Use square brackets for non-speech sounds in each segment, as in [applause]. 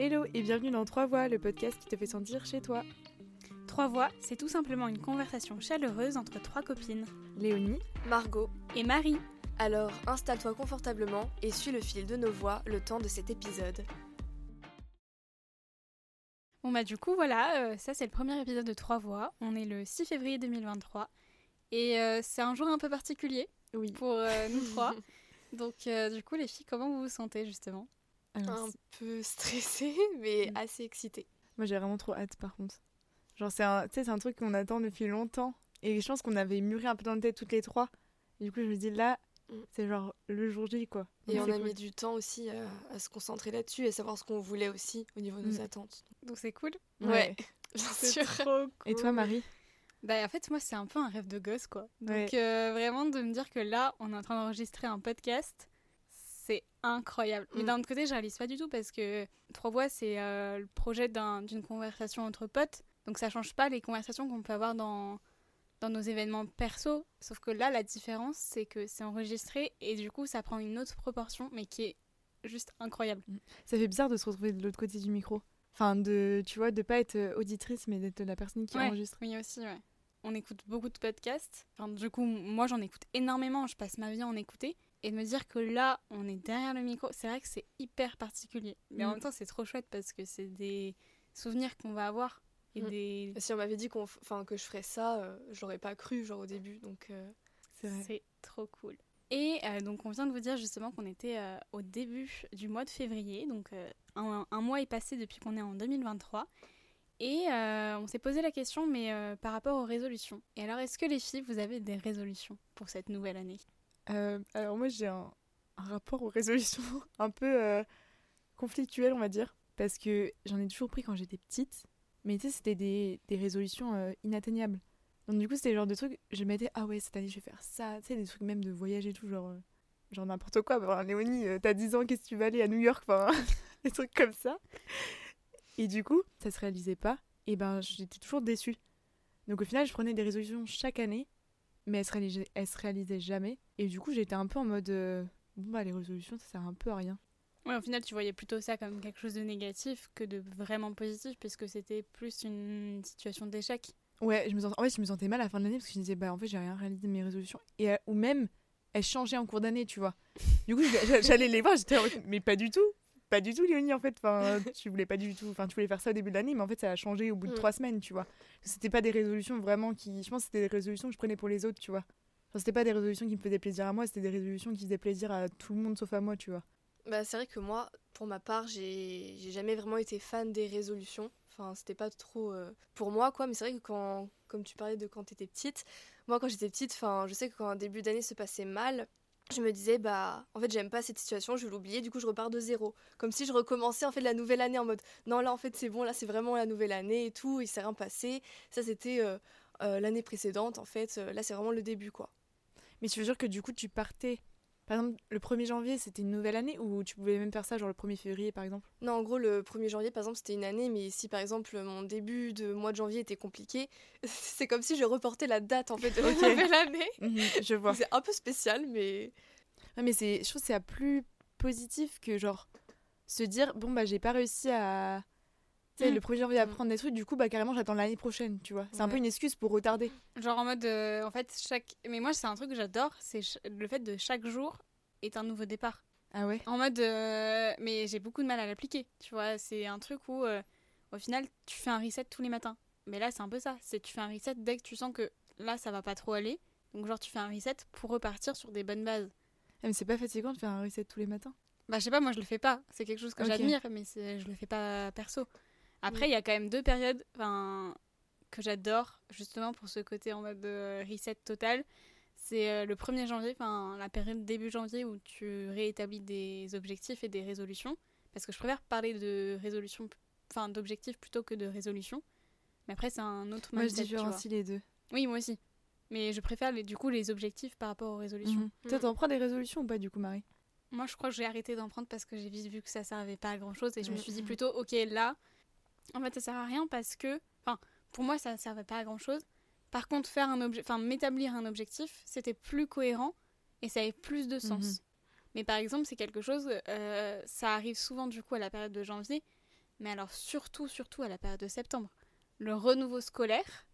Hello et bienvenue dans Trois Voix, le podcast qui te fait sentir chez toi. Trois Voix, c'est tout simplement une conversation chaleureuse entre trois copines. Léonie, Margot Et Marie. Alors installe-toi confortablement et suis le fil de nos voix le temps de cet épisode. Bon bah du coup voilà, euh, ça c'est le premier épisode de Trois Voix. On est le 6 février 2023 et euh, c'est un jour un peu particulier oui. pour euh, nous trois. [laughs] Donc euh, du coup les filles, comment vous vous sentez justement? Alors, Un peu [laughs] stressée mais Mm. assez excitée. moi j'ai vraiment trop hâte par contre. Genre c'est un, tu sais, c'est un truc qu'on attend depuis longtemps et je pense qu'on avait mûri un peu dans la tête toutes les trois. Et du coup je me dis là, Mm. c'est genre le jour J quoi. Et on a cool. mis du temps aussi à, à se concentrer là-dessus et savoir ce qu'on voulait aussi au niveau de nos Mm. attentes. Donc c'est cool. Ouais, [laughs] bien C'est sûr. trop cool. Et toi Marie? Bah en fait moi c'est un peu un rêve de gosse quoi. Donc Ouais. euh, vraiment de me dire que là on est en train d'enregistrer un podcast, c'est incroyable. Mais Mm. d'un autre côté je réalise pas du tout parce que Trois Voix c'est euh, le projet d'un- d'une conversation entre potes. Donc ça change pas les conversations qu'on peut avoir dans, dans nos événements perso. Sauf que là la différence c'est que c'est enregistré et du coup ça prend une autre proportion mais qui est juste incroyable. Ça fait bizarre de se retrouver de l'autre côté du micro. Enfin de, tu vois, de pas être euh, auditrice mais d'être la personne qui Ouais. enregistre. Oui aussi ouais. On écoute beaucoup de podcasts. Enfin, du coup moi j'en écoute énormément, je passe ma vie à en écouter. Et de me dire que là, on est derrière le micro, c'est vrai que c'est hyper particulier. Mais en Mm. même temps, c'est trop chouette parce que c'est des souvenirs qu'on va avoir. Et Mm. des... Si on m'avait dit qu'on, enfin, que je ferais ça, euh, je l'aurais pas cru genre au début. Donc euh, C'est trop cool. Et euh, donc, on vient de vous dire justement qu'on était euh, au début du mois de février. Donc, un, un mois est passé depuis qu'on est en 2023. Et on s'est posé la question, mais par rapport aux résolutions. Et alors, est-ce que les filles, vous avez des résolutions pour cette nouvelle année? Euh, alors moi j'ai un, rapport aux résolutions [laughs] un peu euh, conflictuel on va dire parce que j'en ai toujours pris quand j'étais petite mais tu sais c'était des, des résolutions euh, inatteignables. Donc du coup c'était le genre de trucs je m'étais ah ouais cette année je vais faire ça tu sais des trucs même de voyage et tout genre euh, genre n'importe quoi. Enfin, Léonie t'as 10 ans qu'est-ce que tu vas aller à New York? Enfin [laughs] des trucs comme ça. Et du coup ça se réalisait pas. Et ben j'étais toujours déçue. Donc au final je prenais des résolutions chaque année mais elles se réalisaient jamais. Et du coup, j'étais un peu en mode euh, bon bah les résolutions, ça sert un peu à rien. Ouais, au final, tu voyais plutôt ça comme quelque chose de négatif que de vraiment positif, puisque c'était plus une situation d'échec. Ouais, je me en fait, je me sentais mal à la fin de l'année parce que je me disais bah en fait, j'ai rien réalisé de mes résolutions et euh, ou même elles changeaient en cours d'année, tu vois. Du coup, j'allais les voir, j'étais en mode, mais pas du tout. Pas du tout, Léonie, en fait. Enfin, tu voulais pas du tout. Enfin, tu voulais faire ça au début de l'année, mais en fait, ça a changé au bout de Mm. trois semaines, tu vois. C'était pas des résolutions vraiment qui. Je pense que c'était des résolutions que je prenais pour les autres, tu vois. Enfin, c'était pas des résolutions qui me faisaient plaisir à moi, c'était des résolutions qui faisaient plaisir à tout le monde sauf à moi, tu vois. Bah, c'est vrai que moi, pour ma part, j'ai j'ai jamais vraiment été fan des résolutions. Enfin, c'était pas trop euh, pour moi, quoi. Mais c'est vrai que quand, comme tu parlais de quand t'étais petite, moi, quand j'étais petite, enfin, je sais que quand un début d'année se passait mal, je me disais, bah, en fait, j'aime pas cette situation, je vais l'oublier, du coup, je repars de zéro. Comme si je recommençais, en fait, la nouvelle année en mode, non, là, en fait, c'est bon, là, c'est vraiment la nouvelle année et tout, il s'est rien passé. Ça, c'était euh, euh, l'année précédente, en fait. Euh, là, c'est vraiment le début, quoi. Mais tu veux dire que du coup, tu partais. Par exemple, le 1er janvier, c'était une nouvelle année ou tu pouvais même faire ça, genre le 1er février, par exemple? Non, en gros, le 1er janvier, par exemple, c'était une année, mais si par exemple mon début de mois de janvier était compliqué, [laughs] c'est comme si je reportais la date en fait de la nouvelle année. [laughs] Je vois. C'est un peu spécial, mais Ouais, mais c'est, je trouve que c'est plus positif que genre se dire bon bah j'ai pas réussi à sais Mm. le 1er janvier à Mm. des trucs du coup bah carrément j'attends l'année prochaine tu vois c'est un peu une excuse pour retarder Genre en mode, euh, en fait, chaque. Mais moi, c'est un truc que j'adore, c'est le fait de chaque jour est un nouveau départ. ah ouais? En mode, euh, mais j'ai beaucoup de mal à l'appliquer. Tu vois, c'est un truc où, euh, au final, tu fais un reset tous les matins. Mais là, c'est un peu ça. C'est tu fais un reset dès que tu sens que là, ça va pas trop aller. Donc, genre, tu fais un reset pour repartir sur des bonnes bases. Ah, mais c'est pas fatigant de faire un reset tous les matins? Bah, je sais pas, moi, je le fais pas. C'est quelque chose que j'admire, mais je le fais pas perso. Après, il y a quand même deux périodes que j'adore, justement pour ce côté en mode euh, reset total. C'est euh, le 1er janvier, enfin la période début janvier où tu réétablis des objectifs et des résolutions. Parce que je préfère parler de résolution, enfin d'objectifs plutôt que de résolution. Mais après, c'est un autre moi je mindset, vois. différencie les deux Oui, moi aussi. Mais je préfère les, du coup les objectifs par rapport aux résolutions. Mhm. toi t'en prends des résolutions ou pas du coup Marie? Moi, je crois que j'ai arrêté d'en prendre parce que j'ai vite vu que ça servait pas à grand chose et je me Mm. suis dit plutôt, ok, là, en fait, ça sert à rien parce que, enfin, pour moi, ça servait pas à grand chose. Par contre, faire un objet, enfin, m'établir un objectif, c'était plus cohérent et ça avait plus de sens. Mhm. Mais par exemple, c'est quelque chose, euh, ça arrive souvent du coup à la période de janvier. mais alors surtout, surtout à la période de septembre. Le renouveau scolaire,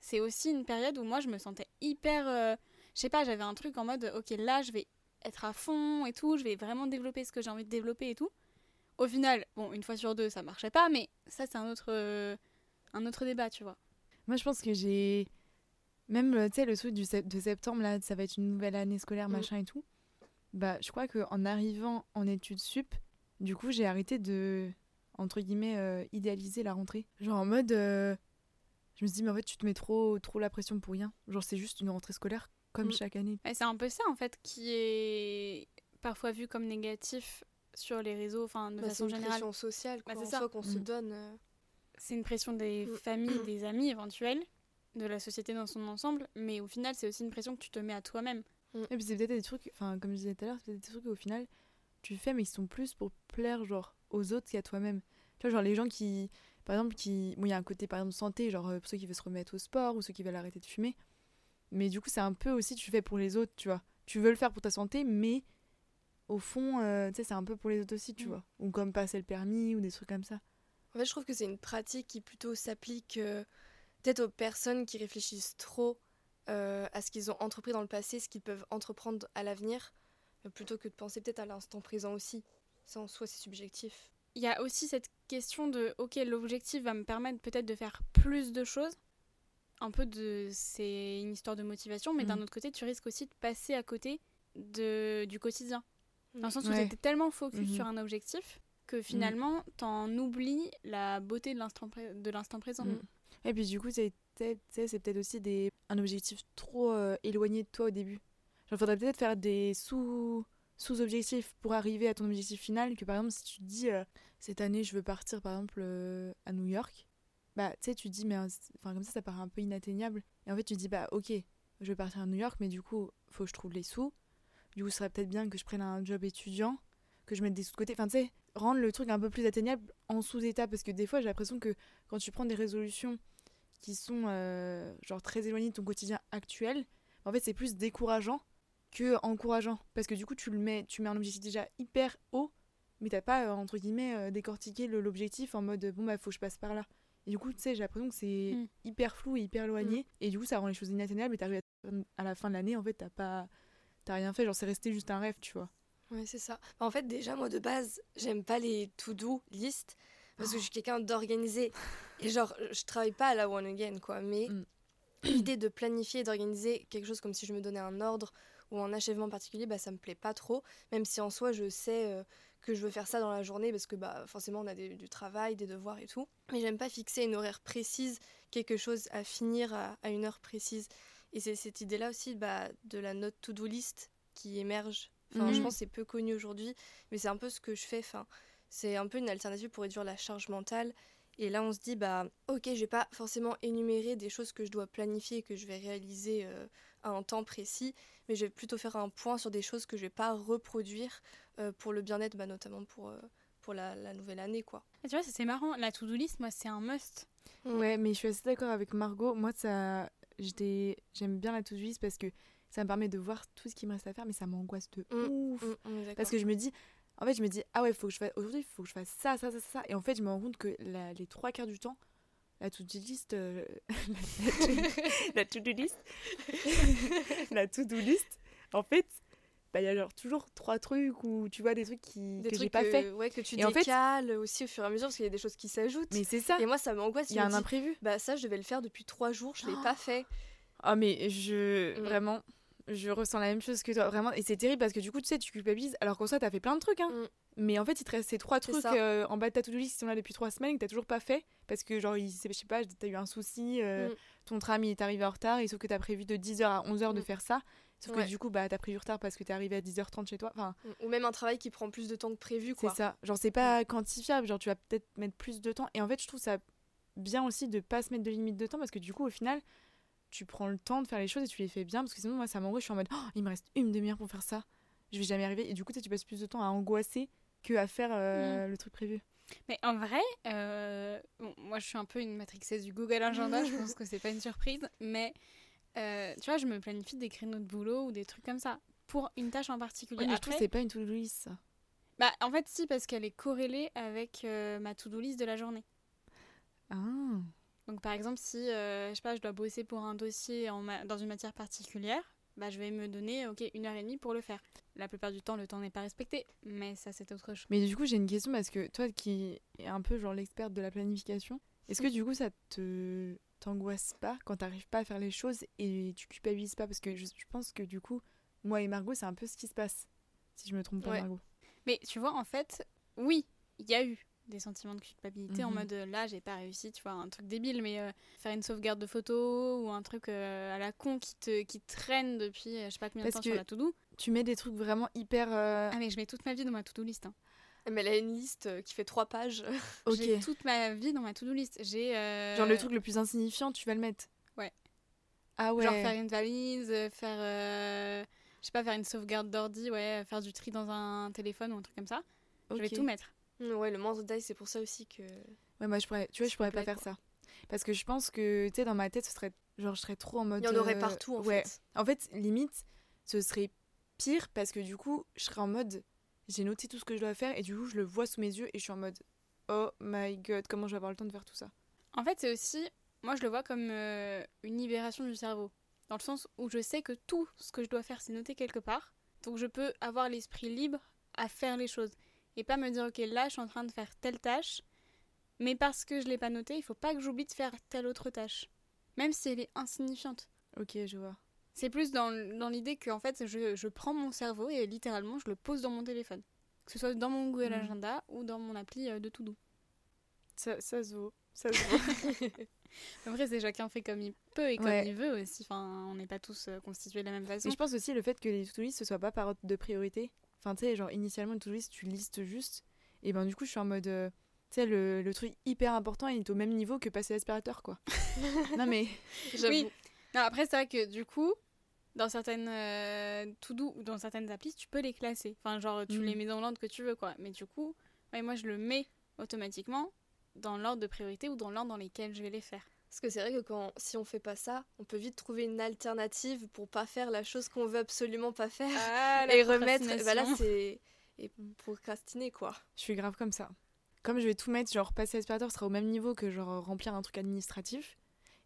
c'est aussi une période où moi je me sentais hyper. euh, je sais pas, j'avais un truc en mode, ok, là je vais être à fond et tout, je vais vraiment développer ce que j'ai envie de développer et tout. Au final, bon, une fois sur deux, ça marchait pas, mais ça c'est un autre, euh, un autre débat, tu vois. Moi, je pense que j'ai. Même, euh, tu sais, le truc du sept- de septembre, là, ça va être une nouvelle année scolaire, Mm. machin et tout. Bah, je crois qu'en arrivant en études sup, du coup, j'ai arrêté de, entre guillemets, euh, idéaliser la rentrée. Genre en mode. euh, je me suis dit, mais en fait, tu te mets trop, trop la pression pour rien. Genre, c'est juste une rentrée scolaire comme Mm. chaque année. C'est un peu ça en fait qui est parfois vu comme négatif sur les réseaux, enfin de Bah, c'est façon une générale. pression sociale, quoi, Bah, c'est en ça. soi, qu'on se Mm. donne. euh. C'est une pression des Mm. familles, [clears throat] des amis éventuels, de la société dans son ensemble, mais au final c'est aussi une pression que tu te mets à toi-même. Et puis, c'est peut-être des trucs, enfin, comme je disais tout à l'heure, c'est peut-être des trucs qu'au final, tu fais, mais qui sont plus pour plaire, genre, aux autres qu'à toi-même. Tu vois, genre, les gens qui, par exemple, qui. Bon, il y a un côté, par exemple, santé, genre, euh, pour ceux qui veulent se remettre au sport ou ceux qui veulent arrêter de fumer. Mais du coup, c'est un peu aussi, tu fais pour les autres, tu vois. Tu veux le faire pour ta santé, mais au fond, euh, tu sais, c'est un peu pour les autres aussi, tu Mm. vois. Ou comme passer le permis ou des trucs comme ça. En fait, je trouve que c'est une pratique qui plutôt s'applique euh, peut-être aux personnes qui réfléchissent trop euh, à ce qu'ils ont entrepris dans le passé, ce qu'ils peuvent entreprendre à l'avenir, plutôt que de penser peut-être à l'instant présent aussi. Ça en soi, c'est subjectif. Il y a aussi cette question de ok l'objectif va me permettre peut-être de faire plus de choses. Un peu de c'est une histoire de motivation, mais d'un Mm. autre côté tu risques aussi de passer à côté de du quotidien. Dans le sens où Ouais. tu étais tellement focus Mhm. sur un objectif que finalement t'en oublies la beauté de l'instant pré- présent. Mm. Et puis du coup, c'est peut-être aussi des... un objectif trop euh, éloigné de toi au début. Genre, faudrait peut-être faire des sous sous-objectifs pour arriver à ton objectif final. Que par exemple, si tu te dis euh, cette année, je veux partir par exemple euh, à New York, bah tu sais, tu te dis, mais enfin comme ça, ça paraît un peu inatteignable. Et en fait, tu te dis, bah ok, je veux partir à New York, mais du coup, faut que je trouve les sous. Du coup, ce serait peut-être bien que je prenne un job étudiant, que je mette des sous de côté. Enfin, tu sais, rendre le truc un peu plus atteignable en sous-état. Parce que des fois, j'ai l'impression que quand tu prends des résolutions qui sont euh, genre très éloignées de ton quotidien actuel, en fait, c'est plus décourageant que encourageant. Parce que du coup, tu le mets, tu mets un objectif déjà hyper haut, mais t'as pas, euh, entre guillemets, euh, décortiqué le- l'objectif en mode bon, bah, faut que je passe par là. Et du coup, tu sais, j'ai l'impression que c'est Mm. hyper flou et hyper éloigné. Et du coup, ça rend les choses inatteignables. Et t'arrives à la fin de l'année, en fait, t'as pas. T'as rien fait, genre c'est resté juste un rêve, tu vois. Ouais, c'est ça. En fait, déjà, moi, de base, j'aime pas les to-do list parce que je suis quelqu'un d'organisé. [laughs] Et genre, je travaille pas à la one again, quoi. Mais Mm. l'idée de planifier et d'organiser quelque chose comme si je me donnais un ordre ou un achèvement particulier, bah, ça me plaît pas trop. Même si en soi, je sais euh, que je veux faire ça dans la journée parce que bah, forcément, on a des- du travail, des devoirs et tout. Mais j'aime pas fixer une horaire précise, quelque chose à finir à, à une heure précise. Et c'est cette idée-là aussi bah, de la note to-do list qui émerge. Enfin, je Mhm. pense que c'est peu connu aujourd'hui, mais c'est un peu ce que je fais. Enfin, c'est un peu une alternative pour réduire la charge mentale. Et là, on se dit, bah, ok, je vais pas forcément énumérer des choses que je dois planifier et que je vais réaliser euh, à un temps précis, mais je vais plutôt faire un point sur des choses que je vais pas reproduire euh, pour le bien-être, bah, notamment pour, euh, pour la, la nouvelle année, quoi. Et tu vois, c'est marrant. La to-do list, moi, c'est un must. Ouais, mais je suis assez d'accord avec Margot. Moi, ça, j'aime bien la to-do list parce que ça me permet de voir tout ce qui me reste à faire, mais ça m'angoisse de Mm, ouf. Mm, d'accord. Parce que je me dis, en fait, je me dis, ah ouais, faut que je fasse, aujourd'hui, il faut que je fasse ça, ça, ça, ça. Et en fait, je me rends compte que la- les trois quarts du temps, la to-do list, euh, [laughs] [laughs] la to-do list, [laughs] la to-do list, en fait, bah, il y a genre toujours trois trucs ou tu vois des trucs qui, des que j'ai pas que, fait. ouais, que tu Et en fait- décales aussi au fur et à mesure parce qu'il y a des choses qui s'ajoutent. Mais c'est ça, Et moi, ça m'angoisse. il y a un imprévu. Bah, ça, je devais le faire depuis trois jours, je l'ai pas [gasps] fait. Ah mais je Mm. vraiment je ressens la même chose que toi vraiment et c'est terrible parce que du coup tu sais tu culpabilises alors qu'en soi t'as fait plein de trucs hein. Mm. Mais en fait il te reste ces trois trucs euh, en bas de ta to-do list qui sont là depuis trois semaines que t'as toujours pas fait parce que genre il, je sais pas t'as eu un souci euh, Mm. ton tram il est arrivé en retard et sauf que t'as prévu de 10h à 11h de faire ça sauf Ouais. que du coup bah t'as pris du retard parce que t'es arrivé à 10h30 chez toi. Enfin Ou même un travail qui prend plus de temps que prévu, c'est ça. Genre c'est pas quantifiable. Genre tu vas peut-être mettre plus de temps. Et en fait je trouve ça bien aussi de pas se mettre de limite de temps parce que du coup au final tu prends le temps de faire les choses et tu les fais bien parce que sinon moi ça m'angoisse. Je suis en mode Oh, il me reste une demi-heure pour faire ça. Je vais jamais arriver. Et du coup tu passes plus de temps à angoisser que à faire euh, le truc prévu. Mais en vrai, euh, bon, moi je suis un peu une matrixée du Google Agenda, [laughs] je pense que c'est pas une surprise, mais euh, tu vois, je me planifie des créneaux de boulot ou des trucs comme ça pour une tâche en particulier. Mais je trouve Après, que c'est pas une to-do list ça Bah, en fait, si, parce qu'elle est corrélée avec euh, ma to-do list de la journée. Ah. Donc, par exemple, si, euh, je sais pas, je dois bosser pour un dossier en ma- dans une matière particulière, bah, je vais me donner, ok, une heure et demie pour le faire. La plupart du temps, le temps n'est pas respecté, mais ça, c'est autre chose. Mais du coup, j'ai une question parce que toi qui es un peu genre l'experte de la planification, est-ce que du coup ça te t'angoisse pas quand t'arrives pas à faire les choses et tu culpabilises pas parce que je, je pense que du coup, moi et Margot, c'est un peu ce qui se passe. Si je me trompe pas, Ouais. Margot. Mais tu vois, en fait, oui, il y a eu des sentiments de culpabilité en Mhm. mode euh, là, j'ai pas réussi, tu vois, un truc débile, mais euh, faire une sauvegarde de photos ou un truc euh, à la con qui te qui traîne depuis je sais pas combien de temps sur la to-do. Tu mets des trucs vraiment hyper. euh, Ah, mais je mets toute ma vie dans ma to-do list. hein. Mais elle a une liste euh, qui fait trois pages. [laughs] J'ai toute ma vie dans ma to-do list. J'ai. euh, Genre le truc le plus insignifiant, tu vas le mettre. Ouais. Ah ouais. Genre faire une valise, euh, faire. euh, je sais pas, faire une sauvegarde d'ordi, ouais, faire du tri dans un téléphone ou un truc comme ça. Je vais tout mettre. Mm, Ouais, le moindre détail, c'est pour ça aussi que. Ouais, moi je pourrais, tu vois, je pourrais pas faire ça. Parce que je pense que, tu sais, dans ma tête, ce serait. Genre, je serais trop en mode. Il y en aurait partout en ouais. fait. En fait, limite, ce serait pire parce que du coup, je serais en mode. J'ai noté tout ce que je dois faire et du coup, je le vois sous mes yeux et je suis en mode. Oh my god, comment je vais avoir le temps de faire tout ça? En fait, c'est aussi, moi je le vois comme euh, une libération du cerveau. Dans le sens où je sais que tout ce que je dois faire, c'est noté quelque part. Donc je peux avoir l'esprit libre à faire les choses. Et pas me dire, ok, là je suis en train de faire telle tâche, mais parce que je l'ai pas noté, il faut pas que j'oublie de faire telle autre tâche. Même si elle est insignifiante. Ok, je vois. C'est plus dans, dans l'idée que en fait, je, je prends mon cerveau et littéralement, je le pose dans mon téléphone. Que ce soit dans mon Google Mhm. Agenda ou dans mon appli euh, de To Do. Ça, ça se vaut. Ça se vaut. [laughs] Après, c'est chacun fait comme il peut et comme Ouais. il veut aussi. Enfin, on n'est pas tous euh, constitués de la même façon. Et je pense aussi le fait que les to-do list ce soit pas par ordre de priorité. Enfin, tu sais, genre initialement, une to-do list, tu listes juste. Et ben, du coup, je suis en mode. euh, tu sais, le, le truc hyper important, il est au même niveau que passer l'aspirateur, quoi. [laughs] non, mais. J'avoue. Oui. Non, après, c'est vrai que du coup, dans certaines euh, to-do ou dans certaines applis, tu peux les classer. Enfin, genre, tu les mets dans l'ordre que tu veux, quoi. Mais du coup, ouais, moi, je le mets automatiquement dans l'ordre de priorité ou dans l'ordre dans lesquels je vais les faire. Parce que c'est vrai que quand, si on fait pas ça, on peut vite trouver une alternative pour pas faire la chose qu'on veut absolument pas faire. Ah, [laughs] et remettre. Bah là, c'est. Et procrastiner quoi. Je suis grave comme ça. Comme je vais tout mettre, genre passer l'aspirateur sera au même niveau que genre remplir un truc administratif.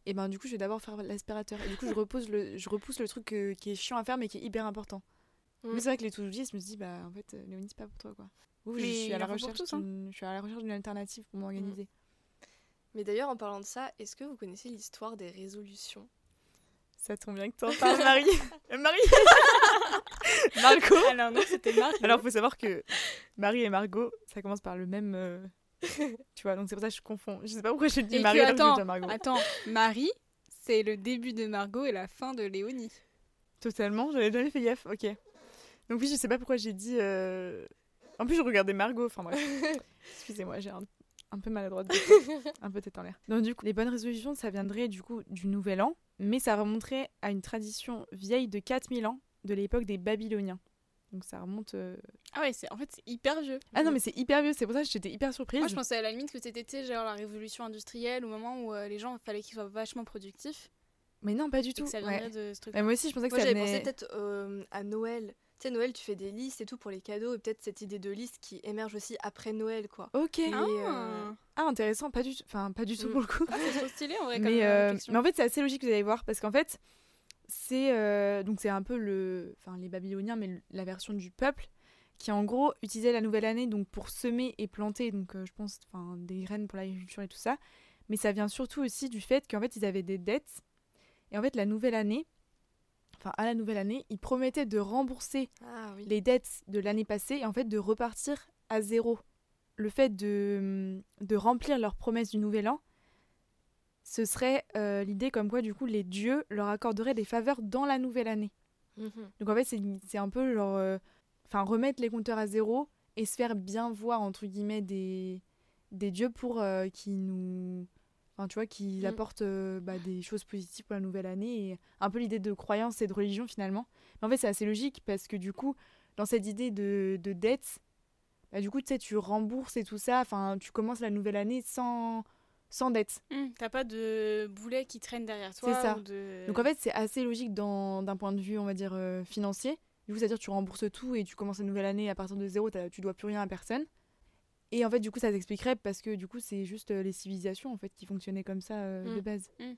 Et ben du coup, je vais d'abord faire l'aspirateur. Et du coup, je repose le, je repousse le truc que- qui est chiant à faire mais qui est hyper important. Mm. Mais c'est vrai que les to-do list, je me dis bah en fait, euh, Léonie, c'est pas pour toi quoi. Ouh, je suis à la recherche tous, hein. d'une- je suis à la recherche d'une alternative pour m'organiser. Mais d'ailleurs, en parlant de ça, est-ce que vous connaissez l'histoire des résolutions? Ça tombe bien que t'en parles, Marie. [laughs] Euh, Marie [laughs] Margot Alors, non, c'était Marc. Alors, faut savoir que Marie et Margot, ça commence par le même. [laughs] tu vois, donc c'est pour ça que je confonds. Je sais pas pourquoi j'ai dit Et Marie que je attends, dire Margot. Attends, Marie, c'est le début de Margot et la fin de Léonie. Totalement, j'avais jamais fait gaffe, ok. Donc, oui, je sais pas pourquoi j'ai dit. euh, En plus, je regardais Margot, enfin bref. [laughs] Excusez-moi, j'ai un, un peu maladroite, des [laughs] fois. un peu tête en l'air. Donc, du coup, les bonnes résolutions, ça viendrait du coup du Nouvel An, mais ça remonterait à une tradition vieille de 4000 ans, de l'époque des Babyloniens. Donc, ça remonte. euh, Ah ouais, c'est en fait, c'est hyper vieux. Ah non, mais c'est hyper vieux, c'est pour ça que j'étais hyper surprise. Moi, je pensais à la limite que c'était, tu sais, genre la révolution industrielle, au moment où euh, les gens, il fallait qu'ils soient vachement productifs. Mais non, pas du Et tout. que ça ouais. viendrait de ce truc. Mais moi aussi, je pensais que Moi, ça j'avais venait. pensé peut-être euh, à Noël. Tu sais, Noël, tu fais des listes et tout pour les cadeaux, et peut-être cette idée de liste qui émerge aussi après Noël, quoi. Ok. Et, Ah, euh, Ah, intéressant, pas du tout. Enfin, pas du tout Mm. pour le coup. Ah, c'est trop stylé en vrai. [laughs] comme, mais, euh, réflexion. mais en fait, c'est assez logique, vous allez voir, parce qu'en fait, c'est euh, donc c'est un peu le, enfin les Babyloniens, mais le- la version du peuple qui en gros utilisait la nouvelle année donc pour semer et planter, donc euh, je pense, enfin des graines pour l'agriculture et tout ça. Mais ça vient surtout aussi du fait qu'en fait ils avaient des dettes et en fait la nouvelle année, enfin à la nouvelle année, ils promettaient de rembourser Ah oui. les dettes de l'année passée et en fait de repartir à zéro. Le fait de, de remplir leurs promesses du nouvel an, ce serait euh, l'idée comme quoi du coup les dieux leur accorderaient des faveurs dans la nouvelle année. Mhm. Donc en fait c'est un peu genre euh, enfin remettre les compteurs à zéro et se faire bien voir entre guillemets des des dieux pour euh, qui nous enfin tu vois qui Mm. apportent euh, bah, des choses positives pour la nouvelle année et un peu l'idée de croyance et de religion finalement. Mais en fait c'est assez logique parce que du coup dans cette idée de, de dette bah, du coup tu sais tu rembourses et tout ça enfin tu commences la nouvelle année sans sans dette. Hum, T'as pas de boulet qui traîne derrière toi. C'est ça. ou de- Donc en fait, c'est assez logique dans- d'un point de vue, on va dire, euh, financier, Du coup, c'est-à-dire que tu rembourses tout et tu commences une nouvelle année à partir de zéro, tu dois plus rien à personne. Et en fait, du coup, ça t'expliquerait parce que du coup, c'est juste euh, les civilisations en fait qui fonctionnaient comme ça euh, de Mm. base. Mm.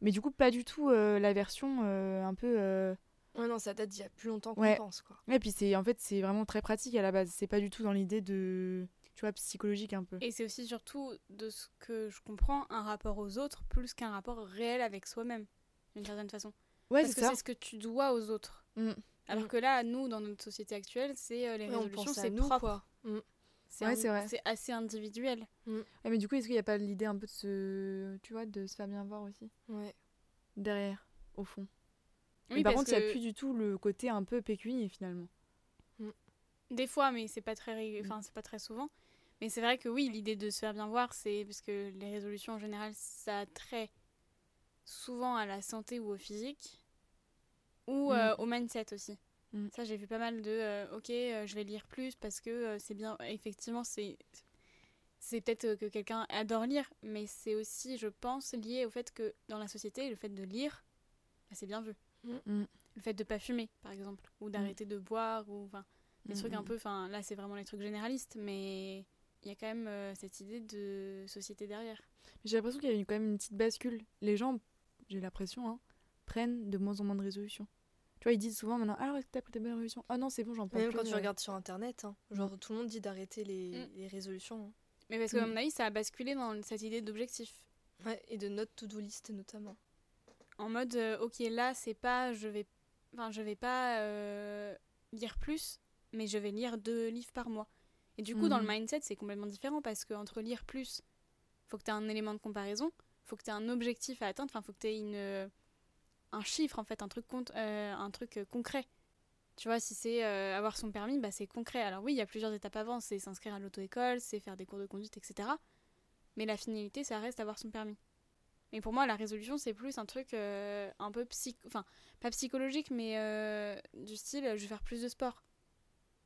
Mais du coup, pas du tout euh, la version euh, un peu. euh, Ouais, non, ça date d'il y a plus longtemps qu'on Ouais. pense, quoi. Ouais, puis c'est en fait, c'est vraiment très pratique à la base. C'est pas du tout dans l'idée de. Tu vois, psychologique un peu. Et c'est aussi surtout, de ce que je comprends, un rapport aux autres plus qu'un rapport réel avec soi-même, d'une certaine façon. Ouais, Parce c'est que ça. c'est ce que tu dois aux autres. Mm. Alors Mm. que là, nous, dans notre société actuelle, c'est euh, les Ouais, on résolutions, c'est nous, propre. quoi. Mm. C'est Ouais, un- c'est vrai. c'est assez individuel. Ouais, mais du coup, est-ce qu'il n'y a pas l'idée un peu de se. Tu vois, de se faire bien voir aussi Ouais. Derrière, au fond? Oui, Mais par contre, il n'y a plus du tout le côté un peu pécunier finalement. des fois, mais c'est pas très, Mm. enfin, c'est pas très souvent. Mais c'est vrai que oui, l'idée de se faire bien voir, c'est parce que les résolutions en général, ça a trait souvent à la santé ou au physique ou Mm. euh, au mindset aussi. Mm. Ça, j'ai vu pas mal de euh, ok, euh, je vais lire plus parce que euh, c'est bien. Effectivement, c'est c'est peut-être que quelqu'un adore lire, mais c'est aussi, je pense, lié au fait que dans la société, le fait de lire, bah, c'est bien vu. Mm. Le fait de pas fumer, par exemple, ou d'arrêter de boire, ou enfin des trucs un peu. Enfin, là, c'est vraiment les trucs généralistes, mais il y a quand même euh, cette idée de société derrière. J'ai l'impression qu'il y a eu quand même une petite bascule. Les gens, j'ai l'impression, hein, prennent de moins en moins de résolutions. Tu vois, ils disent souvent maintenant Alors, est-ce que t'as pris tes bonnes résolutions Ah non, c'est bon, j'en prends Même plus. quand tu euh. regardes sur internet, hein, genre tout le monde dit d'arrêter les, Mm. les résolutions. hein. Mais parce que, à Mm. mon avis, ça a basculé dans cette idée d'objectif. Ouais, et de notre to-do list notamment. En mode, euh, ok, là, c'est pas, je vais, enfin, je vais pas euh, lire plus, mais je vais lire deux livres par mois. Et du coup, dans le Mhm. mindset, c'est complètement différent parce que entre lire plus, faut que tu aies un élément de comparaison, faut que tu aies un objectif à atteindre, enfin, faut que tu aies une, euh, un chiffre, en fait, un truc, compte- euh, un truc euh, concret. Tu vois, si c'est euh, avoir son permis, bah, c'est concret. Alors oui, il y a plusieurs étapes avant, c'est s'inscrire à l'auto-école, c'est faire des cours de conduite, etc. Mais la finalité, ça reste avoir son permis. Et pour moi, la résolution, c'est plus un truc euh, un peu psy... Enfin, pas psychologique, mais du style, je vais faire plus de sport.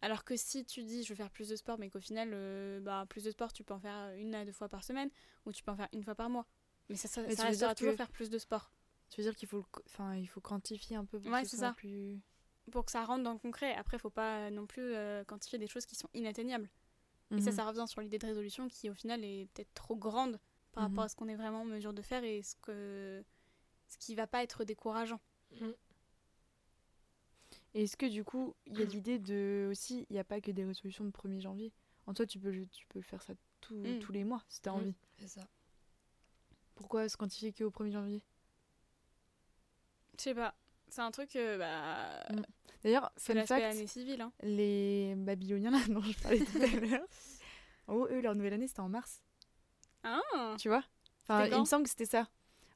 Alors que si tu dis, je vais faire plus de sport, mais qu'au final, euh, bah, plus de sport, tu peux en faire une à deux fois par semaine, ou tu peux en faire une fois par mois. Mais ça, ça, Mais ça tu veux restera dire toujours que- faire plus de sport. Tu veux dire qu'il faut, enfin, il faut quantifier un peu pour Ouais, que ce c'est soit ça. plus. Pour que ça rentre dans le concret. Après, faut pas non plus euh, quantifier des choses qui sont inatteignables. Et ça, Mhm. ça revient sur l'idée de résolution qui, au final, est peut-être trop grande par Mhm. rapport à ce qu'on est vraiment en mesure de faire et ce, que... ce qui va pas être décourageant. Et est-ce que du coup, il y a l'idée de aussi, il n'y a pas que des résolutions de 1er janvier? En toi, tu peux, tu peux faire ça tout- Mm. tous les mois si tu as Mm. envie. C'est ça. Pourquoi se quantifier qu'au 1er janvier? Je sais pas. C'est un truc, euh, bah. Mm. D'ailleurs, C'est l'aspect année civile. Hein. les Babyloniens là, [laughs] dont je parlais tout à l'heure, en gros, [laughs] eux, leur nouvelle année, c'était en mars. Ah Tu vois? Enfin, il me semble que c'était ça.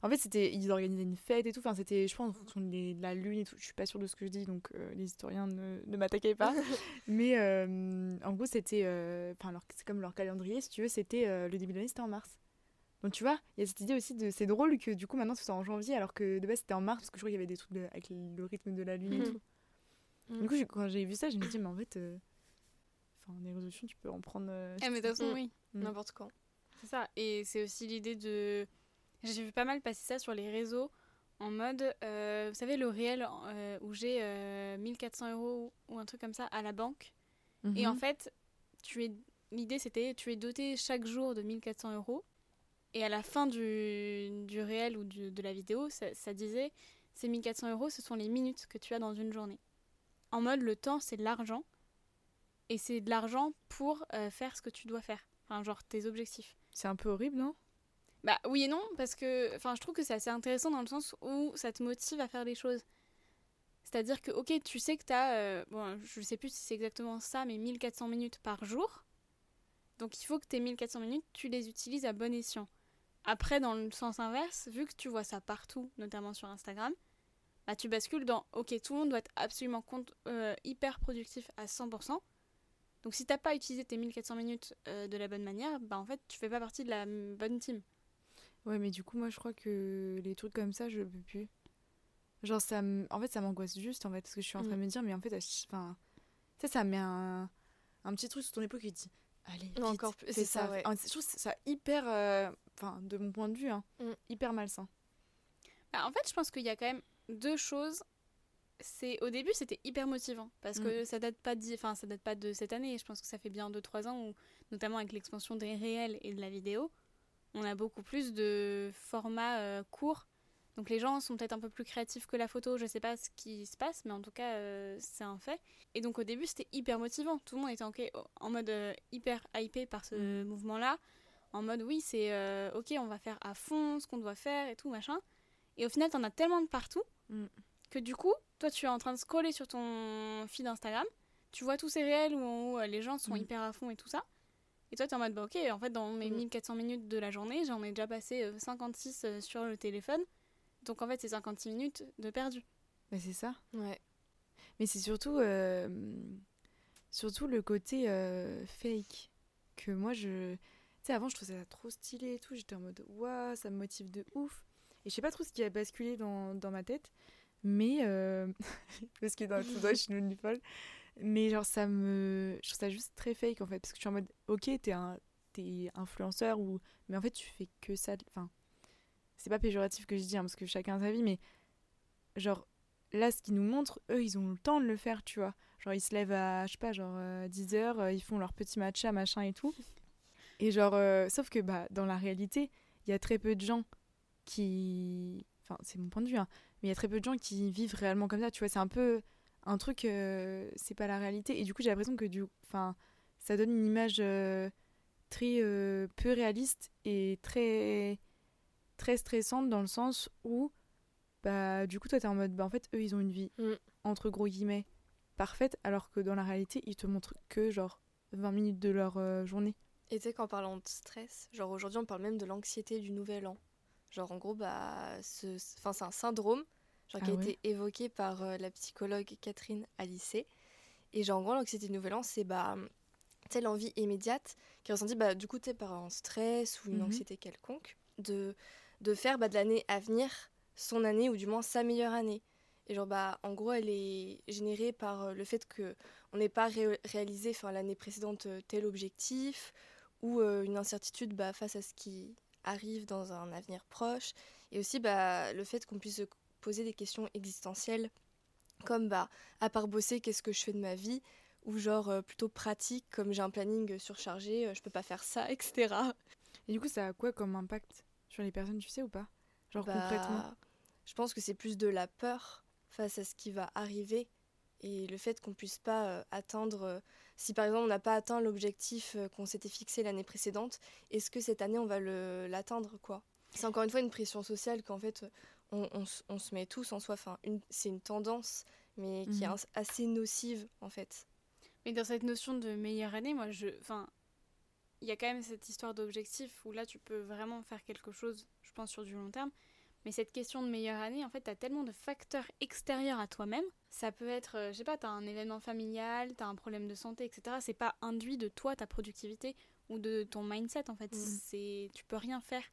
En fait, c'était ils organisaient une fête et tout. Enfin, c'était, je pense, en fonction de, la lune et tout. Je suis pas sûre de ce que je dis, donc euh, les historiens ne, ne m'attaquaient pas. [laughs] Mais euh, en gros, c'était, euh, enfin, leur- c'est comme leur calendrier, si tu veux, c'était euh, le début de l'année, c'était en mars. Donc tu vois, il y a cette idée aussi de, c'est drôle que du coup maintenant ce soit en janvier, alors que de base c'était en mars parce que je crois qu'il y avait des trucs de- avec le, rythme de la lune et Mhm. tout. Mhm. Du coup, quand j'ai vu ça, je me dis mais en fait, euh, enfin, des résolutions, tu peux en prendre. euh, Eh, mais de toute façon, oui. Mm. N'importe quand. C'est ça. Et c'est aussi l'idée de. J'ai vu pas mal passer ça sur les réseaux en mode. euh, vous savez, le réel euh, où j'ai euh, 1400 euros ou un truc comme ça à la banque. Et en Mhm. fait, tu es l'idée c'était tu es doté chaque jour de 1400 euros. Et à la fin du, du réel ou du- de la vidéo, ça, ça disait ces 1400 euros, ce sont les minutes que tu as dans une journée. En mode, le temps, c'est de l'argent. Et c'est de l'argent pour euh, faire ce que tu dois faire. Enfin, genre tes objectifs. c'est un peu horrible, non? Bah oui et non, parce que enfin, je trouve que c'est assez intéressant dans le sens où ça te motive à faire des choses. C'est-à-dire que, ok, tu sais que tu as, bon, je sais plus si c'est exactement ça, mais 1400 minutes par jour. Donc il faut que tes 1400 minutes, tu les utilises à bon escient. Après, dans le sens inverse, vu que tu vois ça partout, notamment sur Instagram, bah, tu bascules dans, ok, tout le monde doit être absolument euh, hyper productif à 100%. Donc si t'as pas utilisé tes 1400 minutes euh, de la bonne manière, bah en fait, tu fais pas partie de la bonne team. Ouais, mais du coup, moi, je crois que les trucs comme ça, je peux plus. Genre, ça m- en fait, ça m'angoisse juste, en fait, parce que je suis en train de Mm. me dire, mais en fait, enfin, sais, ça met un, un petit truc sur ton épaule qui te dit, allez, vite, encore plus, c'est ça, ouais. Je trouve ça hyper, euh, enfin, de mon point de vue, hein, Mm. hyper malsain. Bah, en fait, je pense qu'il y a quand même deux choses c'est au début c'était hyper motivant parce que ça date pas enfin ça date pas de cette année je pense que ça fait bien 2 3 ans où notamment avec l'expansion des réels et de la vidéo on a beaucoup plus de formats euh, courts. Donc les gens sont peut-être un peu plus créatifs que la photo je sais pas ce qui se passe mais en tout cas euh, c'est un fait. Et donc au début c'était hyper motivant. Tout le monde était en, en mode euh, hyper hypé par ce mouvement là en mode oui c'est euh, ok on va faire à fond ce qu'on doit faire et tout machin. Et au final t'en as tellement de partout Mm. que du coup toi tu es en train de scroller sur ton feed Instagram. Tu vois tous ces réels où, en haut, euh, les gens sont Mm. hyper à fond et tout ça et toi t'es en mode bah ok en fait dans mes Mm. 1400 minutes de la journée j'en ai déjà passé euh, 56 euh, sur le téléphone donc en fait c'est 56 minutes de perdu Bah, c'est ça. Ouais. Mais c'est surtout, euh, surtout le côté euh, fake. Que moi, je. Tu sais, avant, je trouvais ça trop stylé et tout. J'étais en mode, waouh, ça me motive de ouf. Et je sais pas trop ce qui a basculé dans, dans ma tête. Mais. euh, [laughs] parce que dans le [laughs] tout droit, je suis devenue folle. Mais genre, ça me. Je trouve ça juste très fake en fait. Parce que je suis en mode, ok, t'es un. T'es influenceur ou. Mais en fait, tu fais que ça. Enfin. C'est pas péjoratif que je dis, hein, parce que chacun a sa vie, mais. Genre, là, ce qu'ils nous montrent, eux, ils ont le temps de le faire, tu vois. Genre, ils se lèvent à, je sais pas, genre 10h, ils font leur petit matcha, machin et tout. Et genre, euh, sauf que bah, dans la réalité, il y a très peu de gens qui. Enfin, c'est mon point de vue, hein, mais il y a très peu de gens qui vivent réellement comme ça, tu vois. C'est un peu un truc, euh, c'est pas la réalité. Et du coup, j'ai l'impression que du. Enfin, ça donne une image euh, très euh, peu réaliste et très. très stressante dans le sens où bah du coup toi t'es en mode bah en fait eux ils ont une vie Mm. entre gros guillemets parfaite alors que dans la réalité ils te montrent que genre 20 minutes de leur journée Et tu sais qu'en parlant de stress, genre aujourd'hui on parle même de l'anxiété du nouvel an. Genre en gros, bah, ce, enfin, c'est un syndrome genre, qui Ah a ouais été évoqué par euh, la psychologue Catherine Alicet. Et genre en gros, l'anxiété du nouvel an, c'est bah, l'envie immédiate qui est ressentie bah, du coup par un stress ou une Mhm. anxiété quelconque de, de faire bah, de l'année à venir son année ou du moins sa meilleure année. Et genre bah en gros elle est générée par euh, le fait que on n'ait pas ré- réalisé l'année précédente euh, tel objectif ou euh, une incertitude bah, face à ce qui arrive dans un avenir proche et aussi bah, le fait qu'on puisse se poser des questions existentielles comme bah à part bosser qu'est-ce que je fais de ma vie? Ou genre euh, plutôt pratique comme j'ai un planning surchargé euh, je peux pas faire ça [laughs] etc et du coup ça a quoi comme impact sur les personnes tu sais ou pas? Genre Bah, concrètement? je pense que c'est plus de la peur face à ce qui va arriver et le fait qu'on puisse pas euh, atteindre euh, si par exemple on n'a pas atteint l'objectif euh, qu'on s'était fixé l'année précédente est-ce que cette année on va l'atteindre quoi? C'est encore une fois une pression sociale qu'en fait on, on s- on se met tous en soi enfin une- c'est une tendance mais qui est Mhm. as- assez nocive en fait Mais dans cette notion de meilleure année, moi, je, enfin, il y a quand même cette histoire d'objectif où là, tu peux vraiment faire quelque chose, je pense, sur du long terme. Mais cette question de meilleure année, en fait, t'as tellement de facteurs extérieurs à toi-même. Ça peut être, euh, je sais pas, t'as un événement familial, t'as un problème de santé, etc. C'est pas induit de toi, ta productivité ou de ton mindset, en fait. Mhm. C'est, tu peux rien faire.